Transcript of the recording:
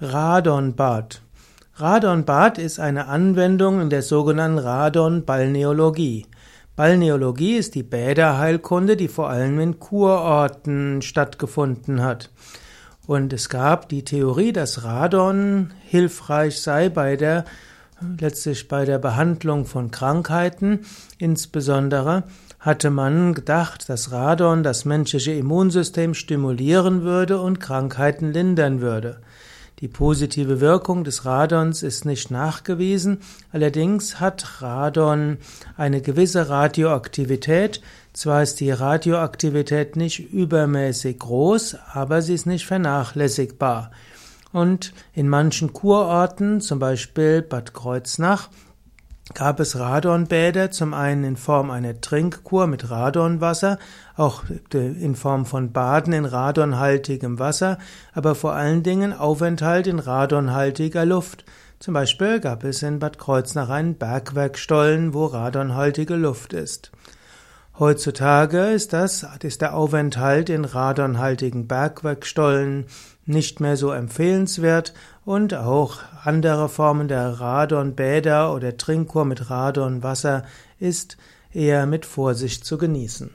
Radonbad. Radonbad ist eine Anwendung in der sogenannten Radon-Balneologie. Balneologie ist die Bäderheilkunde, die vor allem in Kurorten stattgefunden hat. Und es gab die Theorie, dass Radon hilfreich sei bei der letztlich bei der Behandlung von Krankheiten. Insbesondere hatte man gedacht, dass Radon das menschliche Immunsystem stimulieren würde und Krankheiten lindern würde. Die positive Wirkung des Radons ist nicht nachgewiesen, allerdings hat Radon eine gewisse Radioaktivität. Zwar ist die Radioaktivität nicht übermäßig groß, aber sie ist nicht vernachlässigbar. Und in manchen Kurorten, zum Beispiel Bad Kreuznach, gab es Radonbäder, zum einen in Form einer Trinkkur mit Radonwasser, auch in Form von Baden in radonhaltigem Wasser, aber vor allen Dingen Aufenthalt in radonhaltiger Luft. Zum Beispiel gab es in Bad Kreuznach einen Bergwerkstollen, wo radonhaltige Luft ist. Heutzutage ist das, ist der Aufenthalt in radonhaltigen Bergwerkstollen nicht mehr so empfehlenswert und auch andere Formen der Radonbäder oder Trinkkur mit Radonwasser ist eher mit Vorsicht zu genießen.